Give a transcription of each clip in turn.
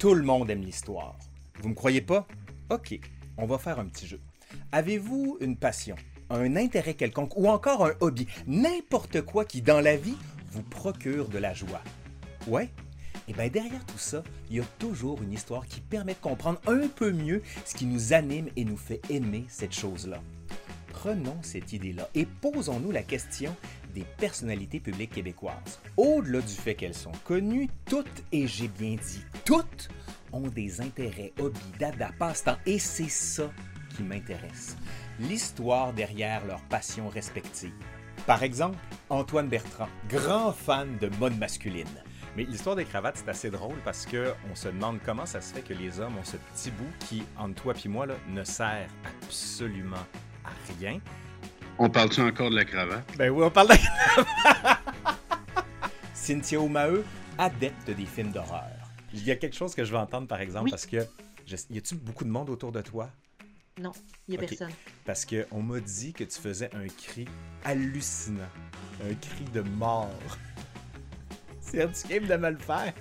Tout le monde aime l'histoire. Vous me croyez pas? Ok, on va faire un petit jeu. Avez-vous une passion, un intérêt quelconque ou encore un hobby, n'importe quoi qui dans la vie vous procure de la joie? Ouais? Et bien derrière tout ça, il y a toujours une histoire qui permet de comprendre un peu mieux ce qui nous anime et nous fait aimer cette chose-là. Prenons cette idée-là et posons-nous la question des personnalités publiques québécoises. Au-delà du fait qu'elles sont connues, toutes, et j'ai bien dit toutes, ont des intérêts, hobbies, dada, passe-temps, et c'est ça qui m'intéresse. L'histoire derrière leurs passions respectives. Par exemple, Antoine Bertrand, grand fan de mode masculine. Mais l'histoire des cravates, c'est assez drôle parce que on se demande comment ça se fait que les hommes ont ce petit bout qui, entre toi et moi, là, ne sert absolument à rien. On parle-tu encore de la cravate? Ben oui, on parle de la cravate. Cynthia O'Maheu, adepte des films d'horreur. Il y a quelque chose que je veux entendre, par exemple, parce que je- y a-tu beaucoup de monde autour de toi? Non, il n'y a personne. Parce que on m'a dit que tu faisais un cri hallucinant, un cri de mort. C'est-tu game de me le faire?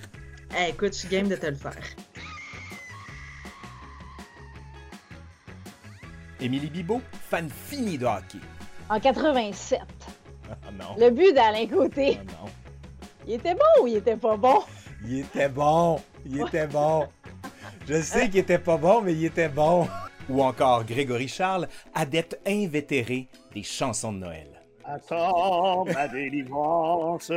Eh, écoute, je suis game de te le faire. Émilie Bibo, fan fini de hockey. En 87. Ah non. Le but d'Alain Côté, Ah non. il était bon ou il était pas bon? Il était bon. Il était bon. Je sais qu'il était pas bon, mais il était bon. Ou encore Grégory Charles, adepte invétéré des chansons de Noël. Attends ma délivrance,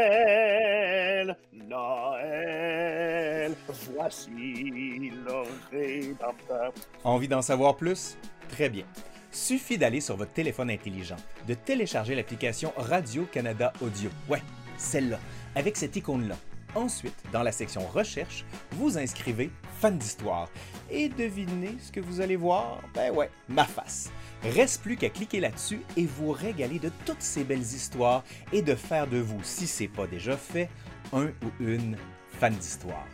Noël, Noël, voici le Rédempteur. Envie d'en savoir plus? Très bien. Suffit d'aller sur votre téléphone intelligent, de télécharger l'application Radio-Canada Audio. Ouais, celle-là, avec cette icône-là. Ensuite, dans la section Recherche, vous inscrivez Fan d'histoire. Et devinez ce que vous allez voir? Ben ouais, ma face. Reste plus qu'à cliquer là-dessus et vous régaler de toutes ces belles histoires et de faire de vous, si c'est pas déjà fait, un ou une fan d'histoire.